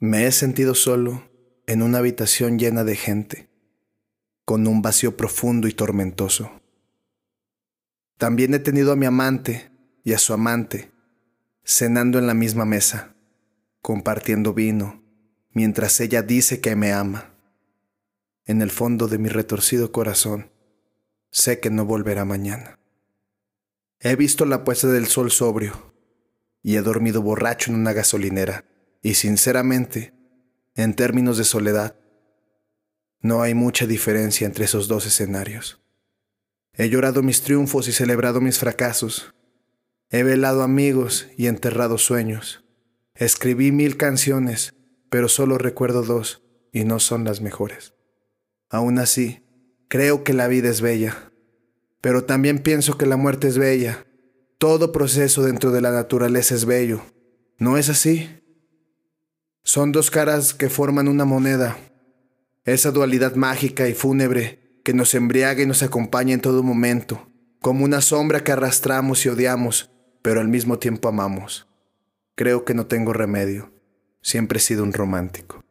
Me he sentido solo en una habitación llena de gente, con un vacío profundo y tormentoso. También he tenido a mi amante y a su amante cenando en la misma mesa, compartiendo vino, mientras ella dice que me ama. En el fondo de mi retorcido corazón, sé que no volverá mañana. He visto la puesta del sol sobrio y he dormido borracho en una gasolinera y sinceramente, en términos de soledad, no hay mucha diferencia entre esos dos escenarios. He llorado mis triunfos y celebrado mis fracasos. He velado amigos y enterrado sueños. Escribí mil canciones, pero solo recuerdo dos y no son las mejores. Aún así, creo que la vida es bella pero también pienso que la muerte es bella. Todo proceso dentro de la naturaleza es bello. ¿No es así? Son dos caras que forman una moneda. Esa dualidad mágica y fúnebre que nos embriaga y nos acompaña en todo momento, como una sombra que arrastramos y odiamos, pero al mismo tiempo amamos. Creo que no tengo remedio. Siempre he sido un romántico.